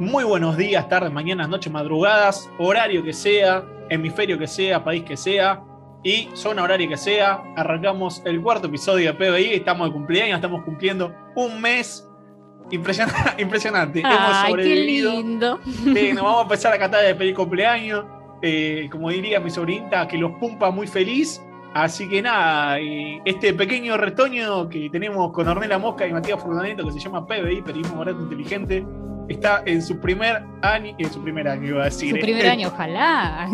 Muy buenos días, tardes, mañanas, noches, madrugadas, horario que sea, hemisferio que sea, país que sea y zona horaria que sea. Arrancamos el cuarto episodio de PBI. Estamos de cumpleaños, estamos cumpliendo un mes. Impresionante. impresionante. Hemos sobrevivido. Qué lindo. nos vamos a empezar a cantar de pedir cumpleaños. Eh, como diría mi sobrinita, que los pumpa muy feliz. Así que nada, este pequeño retoño que tenemos con Ornella Mosca y Matías Fernandito que se llama PBI, Periodismo Barato Inteligente, está en su primer año, en su primer año iba a decir. Su ¿eh? primer año, ojalá.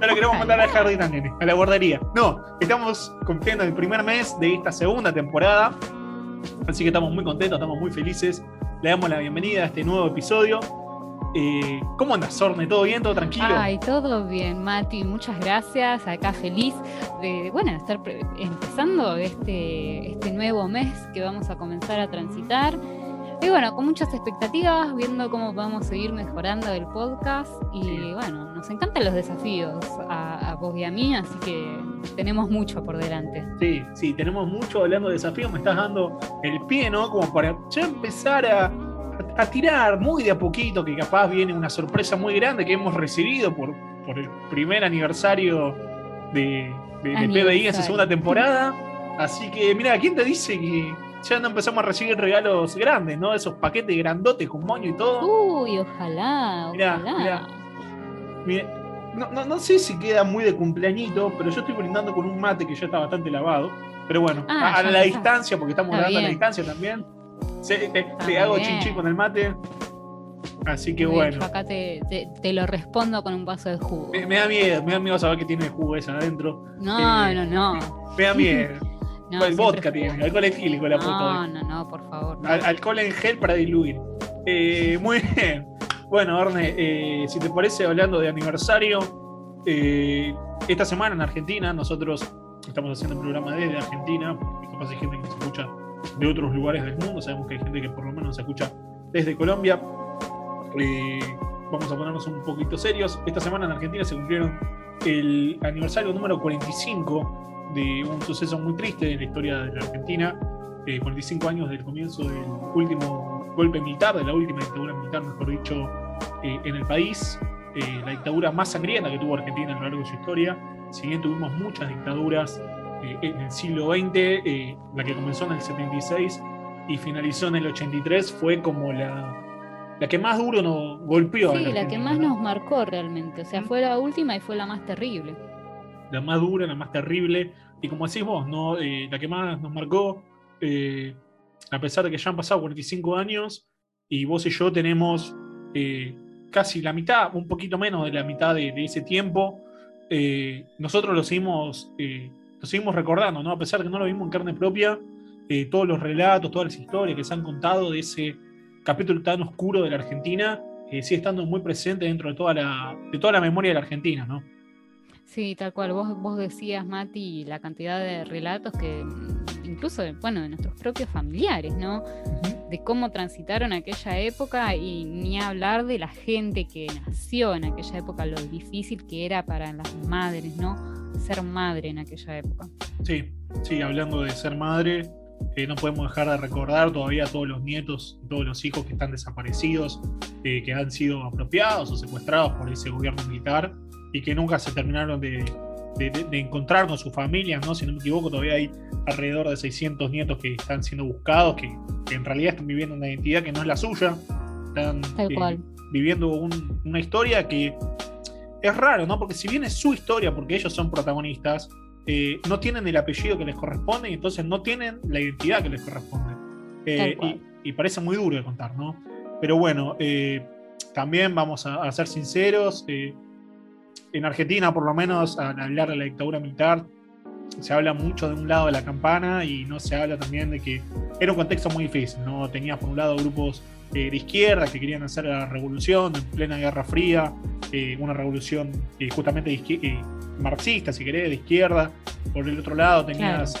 Ahora queremos mandar al jardín también, a la guardería. No, estamos cumpliendo el primer mes de esta segunda temporada. Así que estamos muy contentos, estamos muy felices. Le damos la bienvenida a este nuevo episodio. Eh, ¿Cómo andas, Sorne? ¿Todo bien? ¿Todo tranquilo? Ay, todo bien, Mati. Muchas gracias. Acá feliz de, bueno, estar empezando este, este nuevo mes que vamos a comenzar a transitar. Y bueno, con muchas expectativas, viendo cómo podemos seguir mejorando el podcast. Y bueno, nos encantan los desafíos a, vos y a mí, así que tenemos mucho por delante. Sí, sí, tenemos mucho hablando de desafíos. Me estás dando el pie, ¿no? Como para ya empezar a, a, tirar muy de a poquito, que capaz viene una sorpresa muy grande que hemos recibido por, por el primer aniversario de, de, de PBI en su segunda temporada. Así que, mira, ¿quién te dice que ya no empezamos a recibir regalos grandes, ¿no? Esos paquetes grandotes con moño y todo. Uy, ojalá, ojalá. no, no, sé si queda muy de cumpleañito, pero yo estoy brindando con un mate que ya está bastante lavado. Pero bueno, ah, a, la distancia, porque estamos grabando a la distancia también. te, hago chinchín con el mate. Así que bueno. Acá te, lo respondo con un vaso de jugo. Me, da miedo, me da miedo saber que tiene jugo esa adentro. No, eh, no, no. Me da miedo. No, pues vodka tiene, alcohol etílico la No, no, no, por favor. alcohol en gel para diluir. Eh, muy bien. Bueno, Orne, eh, si te parece, hablando de aniversario, eh, esta semana en Argentina, nosotros estamos haciendo un programa desde Argentina, porque capaz hay gente que se escucha de otros lugares del mundo, sabemos que hay gente que por lo menos se escucha desde Colombia. vamos a ponernos un poquito serios. Esta semana en Argentina se cumplieron el aniversario número 45 de un suceso muy triste en la historia de la Argentina, 45 eh, años del comienzo del último golpe militar, de la última dictadura militar, mejor dicho, eh, en el país, eh, la dictadura más sangrienta que tuvo Argentina a lo largo de su historia. Si bien tuvimos muchas dictaduras en el siglo XX, la que comenzó en el 76 y finalizó en el 83 fue como la, la que más duro nos golpeó. Sí, la, que más nos marcó realmente. O sea, fue la última y fue la más terrible la más dura, la más terrible, y como decís vos, ¿no? Eh, la que más nos marcó, eh, a pesar de que ya han pasado 45 años, y vos y yo tenemos eh, casi la mitad, un poquito menos de la mitad de, ese tiempo, nosotros lo seguimos, lo seguimos recordando, ¿no? A pesar de que no lo vimos en carne propia, todos los relatos, todas las historias que se han contado de ese capítulo tan oscuro de la Argentina, sigue estando muy presente dentro de toda la, de toda la memoria de la Argentina, ¿no? Sí, tal cual. Vos, vos decías, Mati, la cantidad de relatos que, mm, incluso, bueno, de nuestros propios familiares, ¿no? De cómo transitaron aquella época y ni hablar de la gente que nació en aquella época, lo difícil que era para las madres, ¿no? Ser madre en aquella época. Sí, sí, hablando de ser madre, eh, no podemos dejar de recordar todavía a todos los nietos, todos los hijos que están desaparecidos, eh, que han sido apropiados o secuestrados por ese gobierno militar y que nunca se terminaron de, encontrar con sus familias, ¿no? Si no me equivoco, todavía hay alrededor de 600 nietos que están siendo buscados, que, en realidad están viviendo una identidad que no es la suya, están eh, viviendo una historia que es raro, ¿no? Porque si bien es su historia, porque ellos son protagonistas, eh, no tienen el apellido que les corresponde y entonces no tienen la identidad que les corresponde. Eh, y, parece muy duro de contar, ¿no? Pero bueno, también vamos a, a ser sinceros en Argentina, por lo menos, al hablar de la dictadura militar, se habla mucho de un lado de la campana y no se habla también de que era un contexto muy difícil, ¿no? Tenías por un lado grupos eh, de izquierda que querían hacer la revolución en plena Guerra Fría, eh, una revolución eh, justamente marxista, si querés, de izquierda. Por el otro lado tenías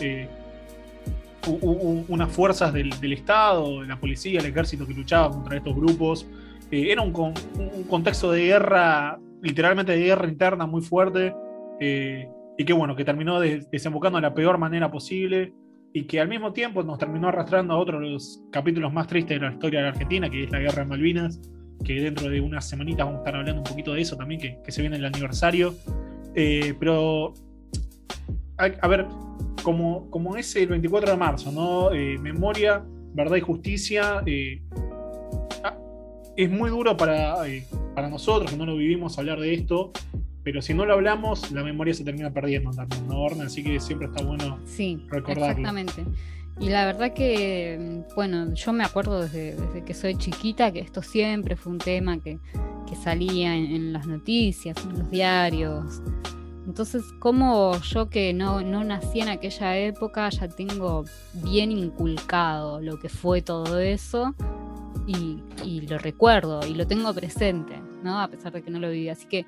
unas fuerzas del, Estado, la policía, el ejército que luchaban contra estos grupos. era un, un contexto de guerra literalmente de guerra interna muy fuerte, eh, y que bueno, que terminó desembocando de la peor manera posible. y que al mismo tiempo nos terminó arrastrando a otro de los capítulos más tristes de la historia de la Argentina, que es la Guerra de Malvinas, que dentro de unas semanitas vamos a estar hablando un poquito de eso también, que, que se viene el aniversario. Eh, pero, a, a, ver, como, como es el 24 de marzo, ¿no? Eh, memoria, verdad y justicia. Eh, ah, es muy duro para, eh, para nosotros que no lo vivimos hablar de esto, pero si no lo hablamos, la memoria se termina perdiendo también, ¿no, Orne? Así que siempre está bueno Sí, recordarlo. exactamente. Y la verdad que, bueno, yo me acuerdo desde, desde que soy chiquita que esto siempre fue un tema que, que salía en, en las noticias, en los diarios. Entonces, como yo que no, no nací en aquella época, ya tengo bien inculcado lo que fue todo eso y, y lo recuerdo y lo tengo presente, ¿no? A pesar de que no lo viví. Así que,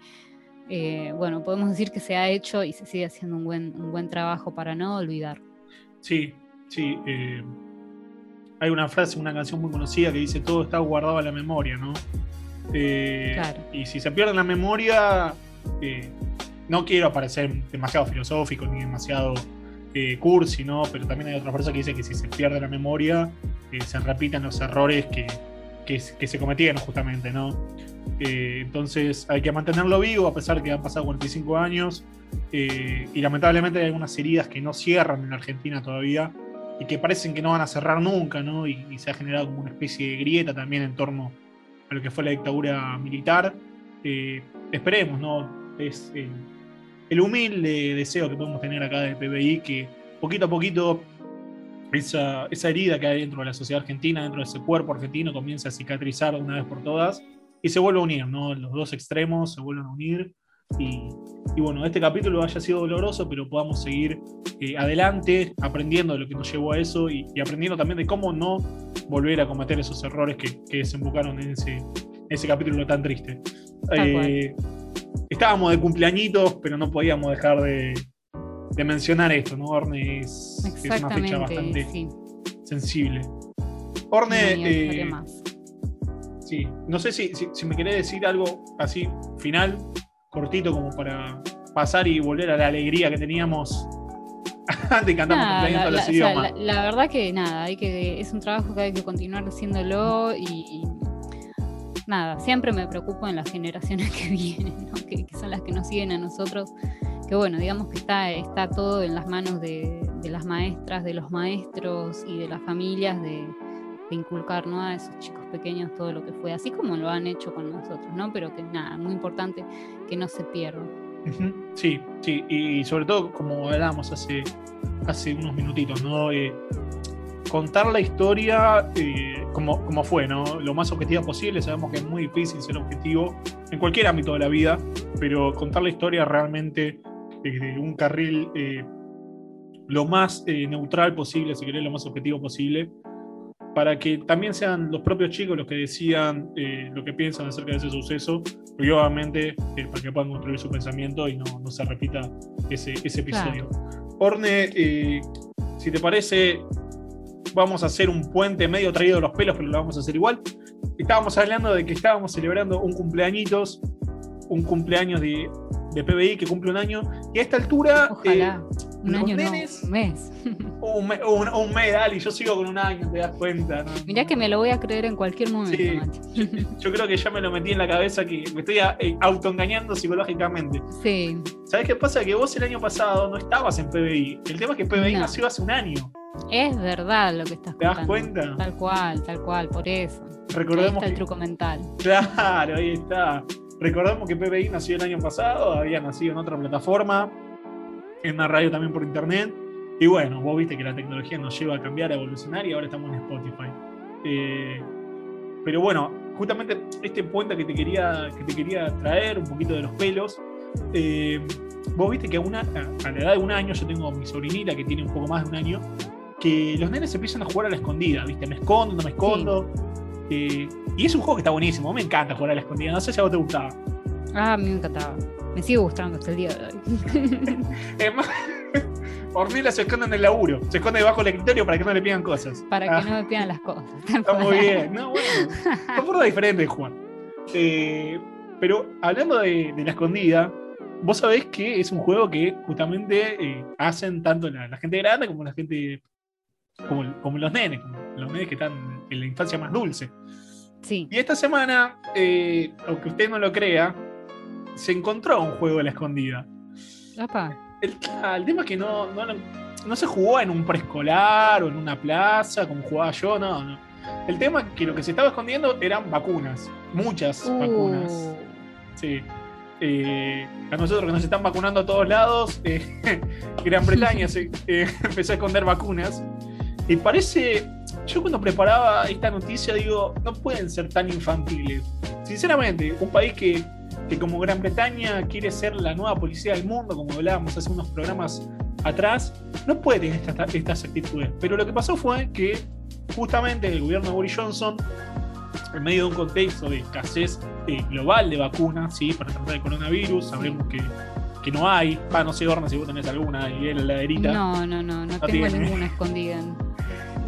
eh, bueno, podemos decir que se ha hecho y se sigue haciendo un buen, un buen trabajo para no olvidar. Sí, sí. eh, hay una frase, una canción muy conocida que dice todo está guardado a la memoria, ¿no? Eh, Claro. Y si se pierde la memoria, no quiero parecer demasiado filosófico ni demasiado cursi, ¿no? Pero también hay otra frase que dice que si se pierde la memoria, se repiten los errores que, que, se cometían justamente, ¿no? Eh, entonces hay que mantenerlo vivo a pesar que han pasado 45 años eh, y lamentablemente hay algunas heridas que no cierran en Argentina todavía y que parecen que no van a cerrar nunca, ¿no? Y, se ha generado como una especie de grieta también en torno a lo que fue la dictadura militar. Eh, esperemos, ¿no? Es el, humilde deseo que podemos tener acá del PBI que poquito a poquito esa, esa herida que hay dentro de la sociedad argentina, dentro de ese cuerpo argentino, comienza a cicatrizar de una vez por todas y se vuelve a unir, ¿no? Los dos extremos se vuelven a unir y, y bueno, este capítulo haya sido doloroso, pero podamos seguir eh, adelante aprendiendo de lo que nos llevó a eso y, y aprendiendo también de cómo no volver a cometer esos errores que, que desembocaron en ese, ese capítulo tan triste. Eh, estábamos de cumpleañitos, pero no podíamos dejar de, de mencionar esto, ¿no? Orne es, es una fecha bastante sí. sensible. Orne, aniversario eh, más. sí, no sé si, si, si me querés decir algo así final, cortito, como para pasar y volver a la alegría que teníamos antes de cantar Nada, cumpleaños la, los o sea, idiomas. la- la verdad que nada, hay que, es un trabajo que hay que continuar haciéndolo y, y nada, siempre me preocupo en las generaciones que vienen, ¿no? que, que son las que nos siguen a nosotros, que bueno, digamos que está, está todo en las manos de, de las maestras, de los maestros y de las familias de, de inculcar ¿no? a esos chicos pequeños todo lo que fue, así como lo han hecho con nosotros, ¿no? Pero que nada, muy importante que no se pierda. Sí, sí, y sobre todo, como hablábamos hace, hace unos minutitos, ¿no? Eh, contar la historia eh, como, como fue, ¿no? Lo más objetiva posible. Sabemos que es muy difícil ser objetivo en cualquier ámbito de la vida, pero contar la historia realmente desde un carril eh, lo más eh, neutral posible, si querés, lo más objetivo posible, para que también sean los propios chicos los que decidan eh, lo que piensan acerca de ese suceso, y obviamente eh, para que puedan construir su pensamiento y no, no se repita ese, ese episodio. Orne, eh, si te parece, vamos a hacer un puente medio traído de los pelos, pero lo vamos a hacer igual. Estábamos hablando de que estábamos celebrando un cumpleañitos, un cumpleaños de, de PBI que cumple un año, y a esta altura... Ojalá, un año nenes- no, un mes. eh, un, me- un, un mes, dale, yo sigo con un año, te das cuenta. ¿no? Mirá que me lo voy a creer en cualquier momento, Sí. Yo creo que ya me lo metí en la cabeza que me estoy eh, autoengañando psicológicamente. Sí, ¿Sabes qué pasa? Que vos el año pasado no estabas en PBI. El tema es que PBI No. nació hace un año. Es verdad lo que estás ¿Te das contando. cuenta? Tal cual, tal cual, por eso. Ahí Recordemos está el truco mental. Claro, ahí está. Recordemos que PBI nació el año pasado, había nacido en otra plataforma, en una radio también por internet. Y bueno, vos viste que la tecnología nos lleva a cambiar, a evolucionar y ahora estamos en Spotify. Eh, pero bueno, justamente este puente que te quería, que te quería traer, un poquito de los pelos. eh, vos viste que a, una, a a la edad de un año, yo tengo a mi sobrinita que tiene un poco más de un año, que los nenes empiezan a jugar a la escondida, ¿viste? Me escondo, no me escondo. Eh, y es un juego que está buenísimo, me encanta jugar a la escondida, no sé si a vos te gustaba. Ah, a mí me encantaba. Me sigue gustando hasta el día de hoy. Es más, Ornella se esconde en el laburo, se esconde debajo del escritorio para que no le pidan cosas. Para Ah, que no me pidan las cosas. Está muy bien, no, bueno, son formas diferentes de jugar. Eh, pero hablando de, de la escondida, vos sabés que es un juego que justamente eh, hacen tanto la, la gente grande como la gente como, como los nenes, como los nenes que están en la infancia más dulce. Sí. Y esta semana, eh, aunque usted no lo crea, se encontró un juego de la escondida. El, ah, el tema es que no, no, se jugó en un preescolar o en una plaza como jugaba yo, no, no. El tema es que lo que se estaba escondiendo eran vacunas, muchas Uh, vacunas. Sí. Eh, a nosotros que nos están vacunando a todos lados, eh, Gran Bretaña se, empezó a esconder vacunas. Y parece, yo cuando preparaba esta noticia digo, no pueden ser tan infantiles. Sinceramente, un país que, que como Gran Bretaña quiere ser la nueva policía del mundo, como hablábamos hace unos programas atrás, no puede tener estas actitudes. Pero lo que pasó fue que justamente el gobierno de Boris Johnson en medio de un contexto de escasez eh, global de vacunas, ¿sí? Para tratar el coronavirus, sabemos que, que no hay. No sé, Orna, si vos tenés alguna ahí en la heladerita. No, no, no, no, No tengo tiene. ninguna escondida.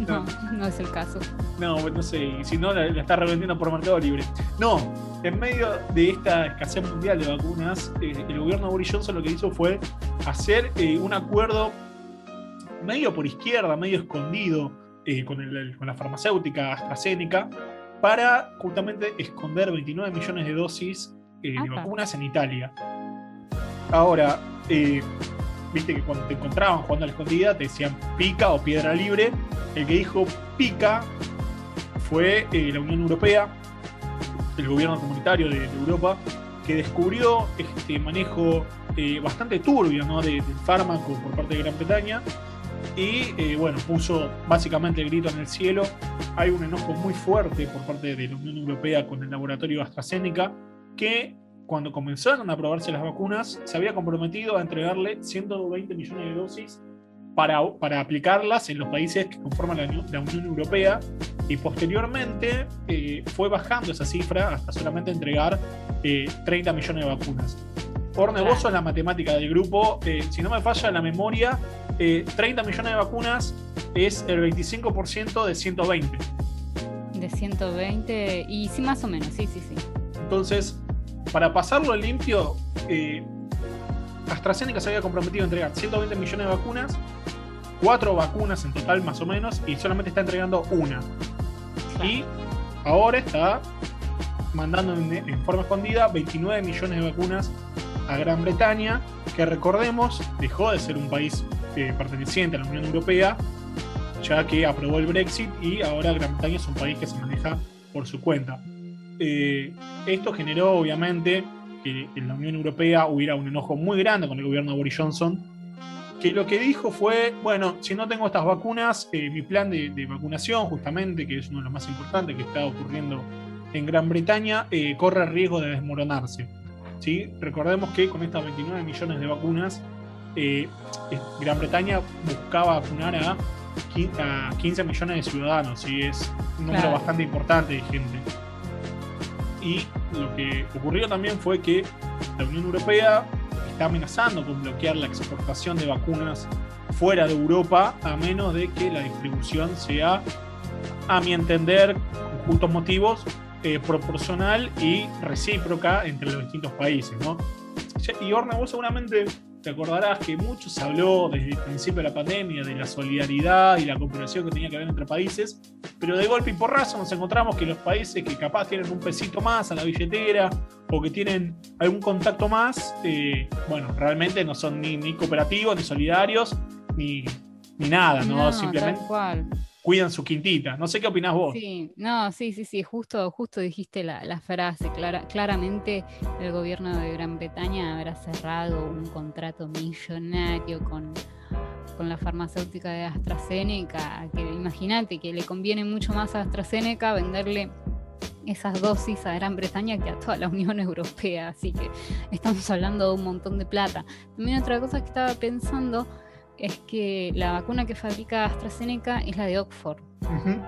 No, no es el caso. No, pues no sé, y si no, la, la está revendiendo por Mercado Libre. No, en medio de esta escasez mundial de vacunas, eh, el gobierno de Boris Johnson lo que hizo fue hacer eh, un acuerdo medio por izquierda, medio escondido eh, con, el- con la farmacéutica AstraZeneca para justamente esconder 29 millones de dosis eh, de vacunas en Italia. Ahora, eh, viste que cuando te encontraban jugando a la escondida te decían pica o piedra libre. El que dijo pica fue eh, la Unión Europea, el gobierno comunitario de, Europa, que descubrió este manejo eh, bastante turbio ¿no? de- del fármaco por parte de Gran Bretaña y bueno, puso básicamente el grito en el cielo. Hay un enojo muy fuerte por parte de la Unión Europea con el laboratorio AstraZeneca que cuando comenzaron a aprobarse las vacunas se había comprometido a entregarle 120 millones de dosis para, para aplicarlas en los países que conforman la, Unión- la Unión Europea y posteriormente eh, fue bajando esa cifra hasta solamente entregar eh, 30 millones de vacunas. Claro. vos sos la matemática del grupo, eh, si no me falla la memoria, eh, 30 millones de vacunas es el 25% de 120. De 120 y sí, más o menos, sí, sí, sí. Entonces, para pasarlo limpio, eh, AstraZeneca se había comprometido a entregar 120 millones de vacunas, cuatro vacunas en total más o menos, y solamente está entregando una. Y ahora está mandando en, en forma escondida 29 millones de vacunas a Gran Bretaña, que recordemos dejó de ser un país eh, perteneciente a la Unión Europea, ya que aprobó el Brexit y ahora Gran Bretaña es un país que se maneja por su cuenta. Eh, esto generó obviamente que en la Unión Europea hubiera un enojo muy grande con el gobierno de Boris Johnson, que lo que dijo fue, bueno, si no tengo estas vacunas, eh, mi plan de, de vacunación, justamente, que es uno de los más importantes que está ocurriendo en Gran Bretaña, eh, corre riesgo de desmoronarse. ¿sí? Recordemos que con estas 29 millones de vacunas, eh, Gran Bretaña buscaba vacunar a, qui- a 15 millones de ciudadanos, y es un número Claro. bastante importante de gente. Y lo que ocurrió también fue que la Unión Europea está amenazando con bloquear la exportación de vacunas fuera de Europa a menos de que la distribución sea, a mi entender, con justos motivos, eh, proporcional y recíproca entre los distintos países. ¿no? Y Orna, vos seguramente te acordarás que mucho se habló desde el principio de la pandemia de la solidaridad y la cooperación que tenía que haber entre países, pero de golpe y porrazo nos encontramos que los países que capaz tienen un pesito más a la billetera o que tienen algún contacto más, eh, bueno, realmente no son ni, ni cooperativos, ni solidarios, ni, ni nada, ¿no? Simplemente tal cual. Cuidan su quintita. No sé qué opinás vos. Sí, no, sí, sí, sí, justo, justo dijiste la, la frase. Clara, claramente el gobierno de Gran Bretaña habrá cerrado un contrato millonario con, con la farmacéutica de AstraZeneca, imagínate que le conviene mucho más a AstraZeneca venderle esas dosis a Gran Bretaña que a toda la Unión Europea, así que estamos hablando de un montón de plata. También otra cosa que estaba pensando es que la vacuna que fabrica AstraZeneca es la de Oxford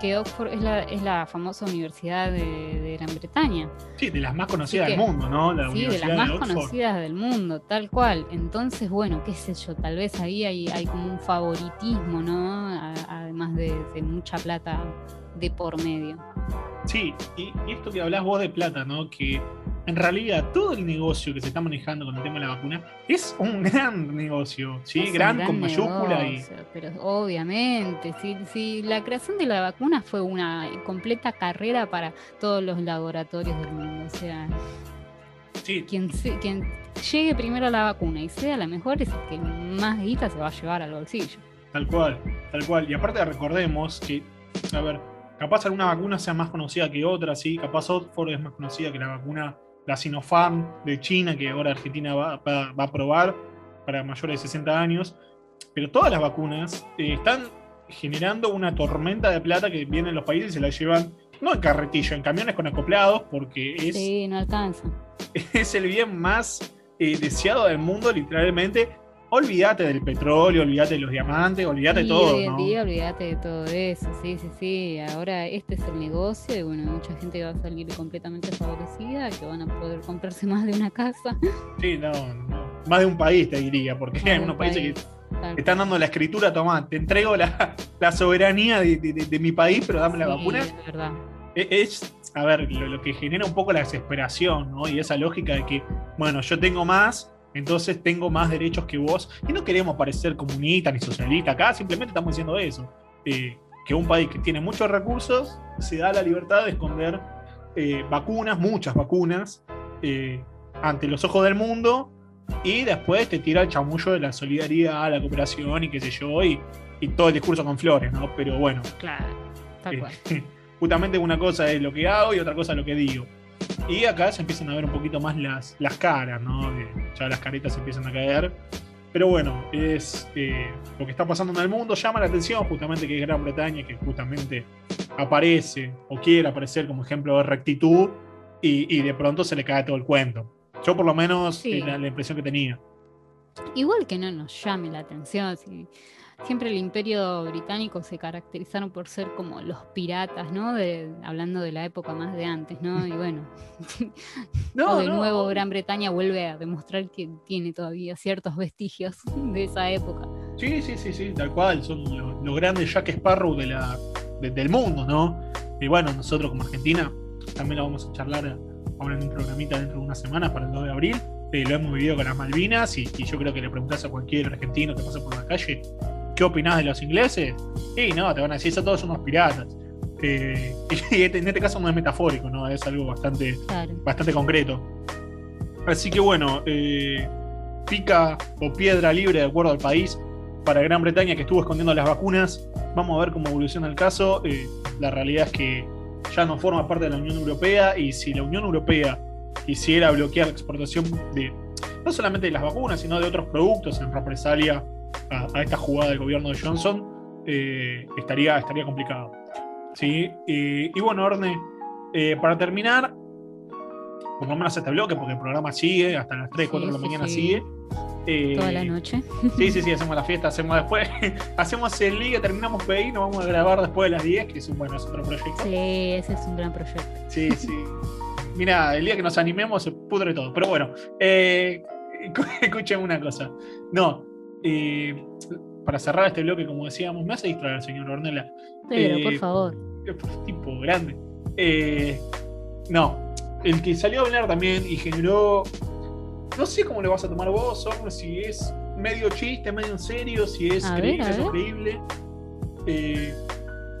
que Oxford es la, es la famosa universidad de, de Gran Bretaña. Sí, de las más conocidas del mundo, ¿no? La Sí, de las más conocidas del mundo, tal cual. Entonces, bueno, qué sé yo, tal vez ahí hay, hay como un favoritismo, ¿no? A- además de, de mucha plata de por medio. Sí, y, y esto que hablás vos de plata, ¿no? Que en realidad todo el negocio que se está manejando con el tema de la vacuna es un gran negocio, ¿sí? Es Gran, con mayúscula y. Pero obviamente, si, si la creación de la vacuna fue una completa carrera para todos los laboratorios del mundo. O sea, Sí, quien, quien llegue primero a la vacuna y sea la mejor es el que más guita se va a llevar al bolsillo. Tal cual, tal cual. Y aparte recordemos que, a ver, capaz alguna vacuna sea más conocida que otra, sí, capaz Oxford es más conocida que la vacuna, la Sinopharm de China, que ahora Argentina va, va- va a probar para mayores de 60 años. Pero todas las vacunas eh, están generando una tormenta de plata que vienen los países y se la llevan, no en carretillo, en camiones con acoplados, porque es, Sí, no alcanza. es el bien más eh, deseado del mundo, literalmente. Olvídate del petróleo, olvídate de los diamantes, olvídate de todo. hoy en ¿no? día olvídate de todo eso, sí, sí, sí. Ahora este es el negocio y bueno, mucha gente va a salir completamente favorecida, que van a poder comprarse más de una casa. Sí, no, no. Más de un país te diría, porque Más hay un unos países que país, están dando la escritura, tomá, te entrego la, la soberanía de, de- de- de mi país, pero dame la vacuna. es verdad. E- Es, a ver, lo, lo que genera un poco la desesperación, ¿no? Y esa lógica de que, bueno, yo tengo más, entonces tengo más derechos que vos. Y no queremos parecer comunistas ni socialistas acá, simplemente estamos diciendo eso. eh, que un país que tiene muchos recursos se da la libertad de esconder eh, vacunas, muchas vacunas, eh, ante los ojos del mundo y después te tira el chamullo de la solidaridad, la cooperación y qué sé yo, y, y todo el discurso con flores, ¿no? Pero bueno, Claro, tal cual. justamente una cosa es lo que hago y otra cosa es lo que digo. Y acá se empiezan a ver un poquito más las, las caras, ¿no? Eh, ya las caretas se empiezan a caer. Pero bueno, es eh, lo que está pasando en el mundo, llama la atención justamente que es Gran Bretaña, que justamente aparece o quiere aparecer como ejemplo de rectitud y, y de pronto se le cae todo el cuento. Yo por lo menos Sí. era la impresión que tenía. Igual que no nos llame la atención, si siempre el imperio británico se caracterizaron por ser como los piratas, ¿no? De, hablando de la época más de antes, ¿no? Y bueno, de nuevo Gran Bretaña vuelve a demostrar que tiene todavía ciertos vestigios de esa época. Sí, sí, sí, sí, tal cual. Son los, los grandes Jack Sparrow de la, de- del mundo, ¿no? Y bueno, nosotros como Argentina también lo vamos a charlar ahora en un programita dentro de unas semanas para el 2 de abril. Eh, lo hemos vivido con las Malvinas y, y yo creo que le preguntás a cualquier argentino que pasa por la calle, ¿qué opinás de los ingleses? Y no, te van a decir, esos todos son unos piratas. Eh, y este- en este caso no es metafórico, ¿no? Es algo bastante, Claro. bastante concreto. Así que bueno, eh, pica o piedra libre de acuerdo al país para Gran Bretaña que estuvo escondiendo las vacunas. Vamos a ver cómo evoluciona el caso. Eh, la realidad es que ya no forma parte de la Unión Europea y si la Unión Europea quisiera bloquear la exportación de no solamente de las vacunas, sino de otros productos en represalia a, a esta jugada del gobierno de Johnson, eh, estaría, estaría complicado. ¿Sí? Y, y bueno, Orne, eh, para terminar, por lo menos este bloque, porque el programa sigue, hasta las 3, 4 de la Sí, mañana sí. sigue. Eh, Toda la noche. Sí, sí, sí, hacemos la fiesta, hacemos después, hacemos el liga, terminamos PI, nos vamos a grabar después de las 10, que es un, bueno, es otro proyecto. Sí, ese es un gran proyecto. Sí, sí. Mira, el día que nos animemos se pudre todo. Pero bueno, escuchen una cosa. No, eh, para cerrar este bloque, como decíamos, me hace distraer, señor Ornella. Pero, Eh, por favor. Tipo grande. Eh, no, el que salió a hablar también y generó. No sé cómo le vas a tomar vos, Orne, si es medio chiste, medio en serio, si es A creíble, es. Eh,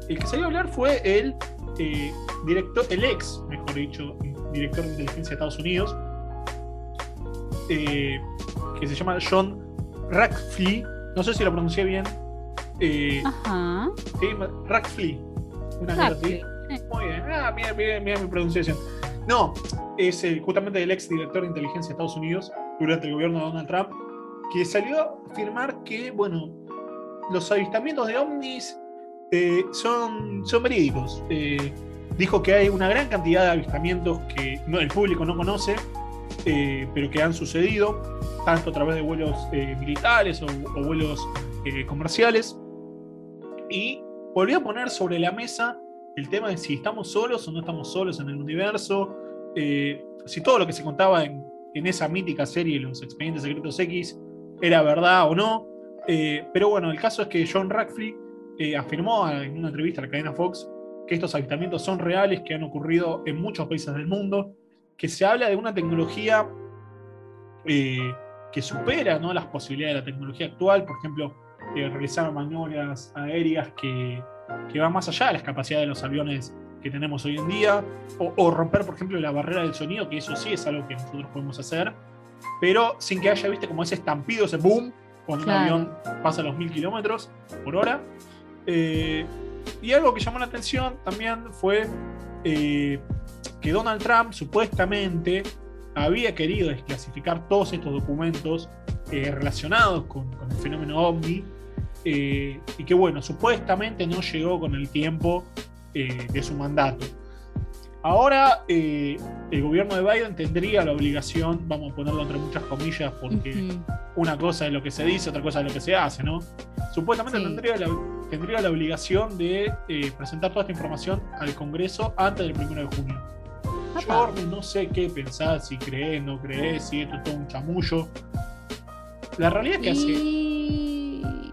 el que salió a hablar fue el eh, director, el ex, mejor dicho, director de inteligencia de Estados Unidos, eh, que se llama John Ratcliffe. No sé si lo pronuncié bien. Eh, Ajá. sí, Ratcliffe. Una cosa así. Ratcliffe. Muy bien. Ah, mira, mira, mira mi pronunciación. No, es eh, justamente el ex director de inteligencia de Estados Unidos durante el gobierno de Donald Trump, que salió a afirmar que, bueno, los avistamientos de ovnis eh, son, son verídicos. Dijo que hay una gran cantidad de avistamientos que no, el público no conoce, eh, pero que han sucedido, tanto a través de vuelos eh, militares o, o vuelos eh, comerciales. Y volvió a poner sobre la mesa el tema de si estamos solos o no estamos solos en el universo, eh, si todo lo que se contaba en, en esa mítica serie, Los Expedientes Secretos X, era verdad o no. Eh, pero bueno, el caso es que John Radcliffe eh, afirmó en una entrevista a la cadena Fox que estos avistamientos son reales, que han ocurrido en muchos países del mundo que se habla de una tecnología eh, que supera ¿no? las posibilidades de la tecnología actual, por ejemplo, eh, realizar maniobras aéreas que, que, van más allá de las capacidades de los aviones que tenemos hoy en día, o, romper, por ejemplo, la barrera del sonido, que eso sí es algo que nosotros podemos hacer, pero sin que haya, viste, como ese estampido, ese boom, cuando un avión pasa los mil kilómetros por hora. Eh, y algo que llamó la atención también fue eh, que Donald Trump supuestamente había querido desclasificar todos estos documentos eh, relacionados con, el fenómeno OVNI y que bueno, supuestamente no llegó con el tiempo de su mandato. Ahora el gobierno de Biden tendría la obligación, vamos a ponerlo entre muchas comillas, porque una cosa es lo que se dice, otra cosa es lo que se hace, ¿no? Supuestamente tendría, la, tendría la obligación de eh, presentar toda esta información al Congreso antes del 1 de junio. Yo no sé qué pensar, si crees, no crees, si esto es todo un chamullo. La realidad es que y... así.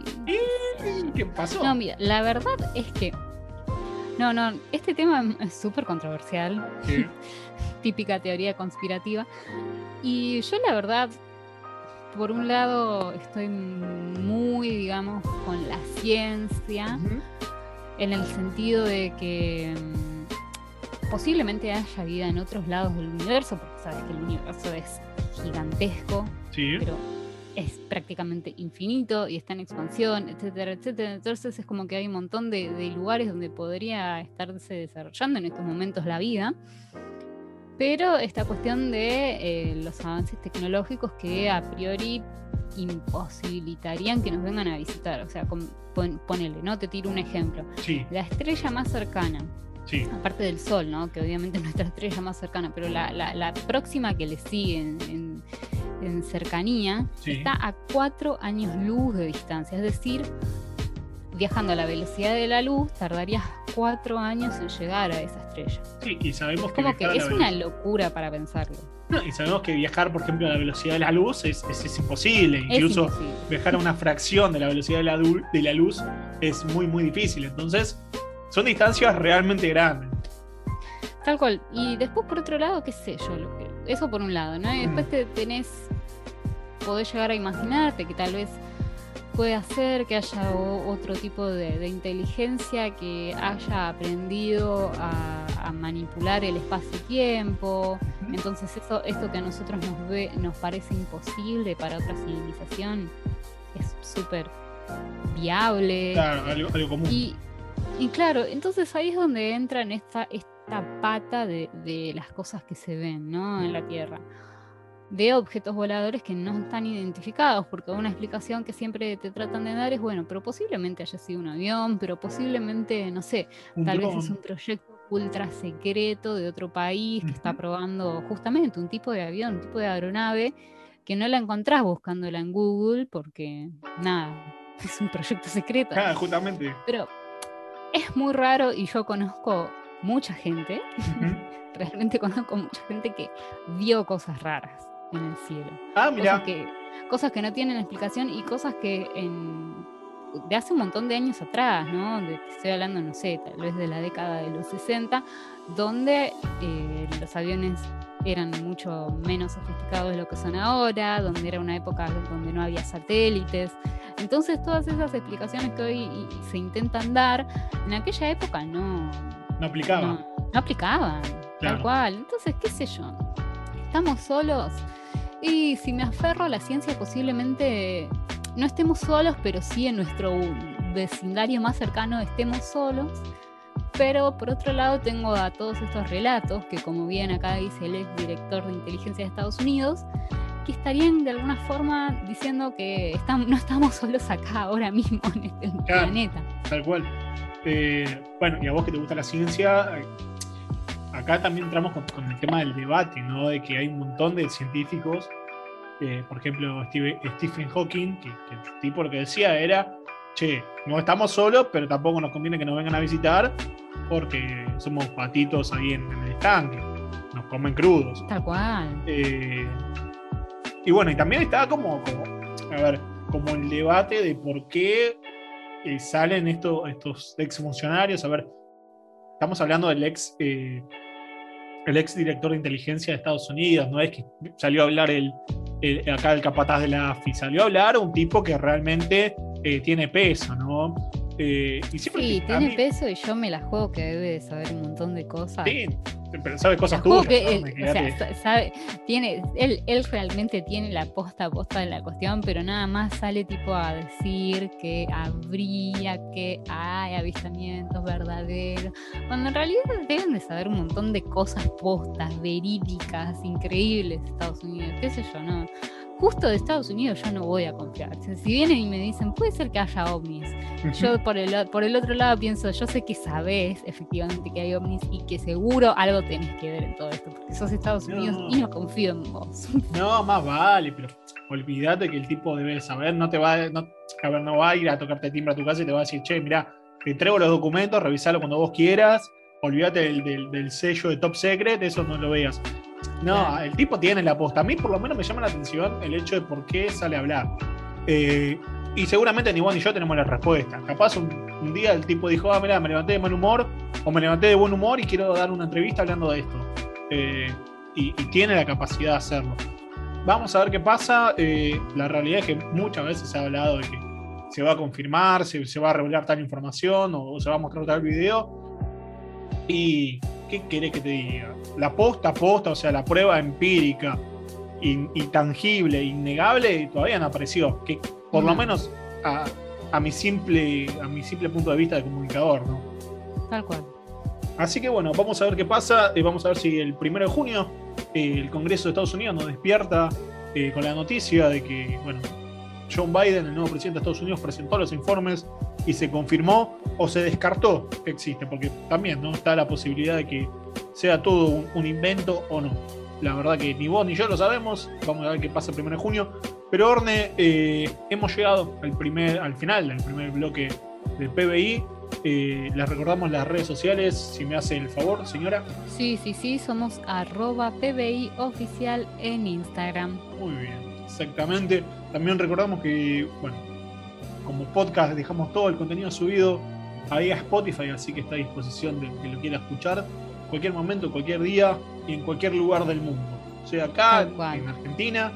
¿Qué pasó? No, mira, la verdad es que. No, no, este tema es súper controversial. Típica teoría conspirativa. Y yo, la verdad, por un lado estoy muy, digamos, con la ciencia, en el sentido de que posiblemente haya vida en otros lados del universo, porque sabes que el universo es gigantesco, pero es prácticamente infinito y está en expansión, etcétera, etcétera. Entonces es como que hay un montón de, de lugares donde podría estarse desarrollando en estos momentos la vida pero esta cuestión de eh, los avances tecnológicos que a priori imposibilitarían que nos vengan a visitar. O sea, ponele, ¿no? Te tiro un ejemplo. La estrella más cercana, aparte del Sol, ¿no? Que obviamente es nuestra estrella más cercana, pero la, próxima que le sigue en, cercanía está a cuatro años luz de distancia. Es decir, viajando a la velocidad de la luz, tardarías cuatro años en llegar a esa estrella. Sí, y sabemos que. Como que es una locura para pensarlo. No, y sabemos que viajar, por ejemplo, a la velocidad de la luz es, imposible. Incluso viajar a una fracción de la velocidad de la, de la luz es muy, muy difícil. Entonces, son distancias realmente grandes. Tal cual. Y después, por otro lado, qué sé yo, eso por un lado, ¿no? Y después te tenés, podés llegar a imaginarte que tal vez puede hacer que haya otro tipo de, inteligencia que haya aprendido a, manipular el espacio-tiempo. Entonces eso, esto que a nosotros nos, ve, nos parece imposible para otra civilización es súper viable. Claro, algo, común. Y, claro, entonces ahí es donde entra en esta, esta pata de, de las cosas que se ven ¿no? en la Tierra de objetos voladores que no están identificados, porque una explicación que siempre te tratan de dar es, bueno, pero posiblemente haya sido un avión, pero posiblemente, no sé, tal vez es un proyecto ultra secreto de otro país que está probando justamente un tipo de avión, un tipo de aeronave, que no la encontrás buscándola en Google, porque nada, es un proyecto secreto. Ah, justamente. Pero es muy raro y yo conozco mucha gente, realmente conozco mucha gente que vio cosas raras en el cielo. Ah, mira. Cosas que, cosas que no tienen explicación y cosas que en, de hace un montón de años atrás, ¿no? De, estoy hablando, no sé, tal vez de la década de los 60, donde eh, los aviones eran mucho menos sofisticados de lo que son ahora, donde era una época donde no había satélites. Entonces todas esas explicaciones que hoy se intentan dar, en aquella época no... No aplicaban. No, aplicaban, tal cual. Entonces, qué sé yo, estamos solos y si me aferro a la ciencia, posiblemente no estemos solos, pero sí en nuestro vecindario más cercano estemos solos. Pero por otro lado tengo a todos estos relatos, que como bien acá dice el ex director de inteligencia de Estados Unidos, que estarían de alguna forma diciendo que no estamos solos acá ahora mismo en este planeta. Tal cual. Eh, bueno, y a vos que te gusta la ciencia, acá también entramos con, el tema del debate, ¿no? De que hay un montón de científicos, eh, por ejemplo, Stephen Hawking, que, el tipo lo que decía era, che, no estamos solos, pero tampoco nos conviene que nos vengan a visitar porque somos patitos ahí en, el estanque, nos comen crudos. Tal cual. Eh, y bueno, y también estaba como, a ver, como el debate de por qué eh, salen estos, estos ex funcionarios, a ver, estamos hablando del ex el ex director de inteligencia de Estados Unidos, no es que salió a hablar el, acá el capataz de la AFI, salió a hablar un tipo que realmente eh, tiene peso, ¿no? Eh, y sí, tiene peso y yo me la juego que debe de saber un montón de cosas. Sí, pero sabe cosas tuyas. o sea, tiene, él, él realmente tiene la posta a posta de la cuestión, pero nada más sale tipo a decir que habría, que hay avistamientos verdaderos, cuando en realidad deben de saber un montón de cosas postas, verídicas, increíbles Estados Unidos, qué sé yo, ¿no? Justo de Estados Unidos yo no voy a confiar. Si vienen y me dicen, puede ser que haya ovnis, yo por el, por el otro lado pienso, yo sé que sabes efectivamente que hay ovnis y que seguro algo tenés que ver en todo esto, porque sos Estados Unidos y no confío en vos. No, más vale, pero olvídate que el tipo debe saber, no te va, no, a ver, no va a ir a tocarte timbre a tu casa y te va a decir, che, mira, te traigo los documentos, revisalo cuando vos quieras, olvídate del, del sello de Top Secret, eso no lo veas. No, el tipo tiene la aposta. A mí por lo menos me llama la atención el hecho de por qué sale a hablar. Eh, y seguramente ni vos ni yo tenemos la respuesta. Capaz un, día el tipo dijo, ah, mira, me levanté de mal humor o me levanté de buen humor y quiero dar una entrevista hablando de esto. Eh, y, tiene la capacidad de hacerlo. Vamos a ver qué pasa. Eh, la realidad es que muchas veces se ha hablado de que se va a confirmar, se, se va a revelar tal información o, o se va a mostrar tal video. Y ¿qué querés que te diga? La posta posta, o sea, la prueba empírica, intangible, innegable, todavía no apareció. Que por lo menos a, mi simple, a mi simple punto de vista de comunicador, ¿no? Tal cual. Así que bueno, vamos a ver qué pasa. eh, vamos a ver si el primero de junio eh, el Congreso de Estados Unidos nos despierta eh, con la noticia de que, bueno, John Biden, el nuevo presidente de Estados Unidos, presentó los informes y se confirmó o se descartó que existe, porque también no está la posibilidad de que sea todo un, invento o no. La verdad que ni vos ni yo lo sabemos. Vamos a ver qué pasa el 1 de junio. Pero Orne, eh, hemos llegado al, primer, al final del primer bloque del PBI. Eh, les recordamos las redes sociales, si me hace el favor, señora. Sí, sí, sí, somos arroba PBI oficial en Instagram. Muy bien, exactamente. También recordamos que, bueno, como podcast dejamos todo el contenido subido ahí a Spotify, así que está a disposición de que lo quiera escuchar cualquier momento, cualquier día y en cualquier lugar del mundo. Sea acá, en Argentina,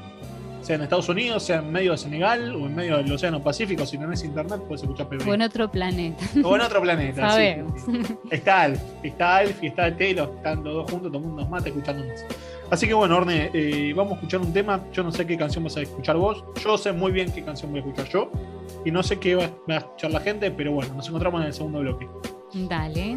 sea en Estados Unidos, sea en medio de Senegal o en medio del Océano Pacífico, si no tenés internet puedes escuchar PBI. O en otro planeta. O en otro planeta. Está Alf, está Alf y está Telo, están los dos juntos tomando unos mates escuchándonos. Así que bueno, Orne, eh, vamos a escuchar un tema. Yo no sé qué canción vas a escuchar vos. Yo sé muy bien qué canción voy a escuchar yo. Y no sé qué va a escuchar la gente, pero bueno, nos encontramos en el segundo bloque. Dale.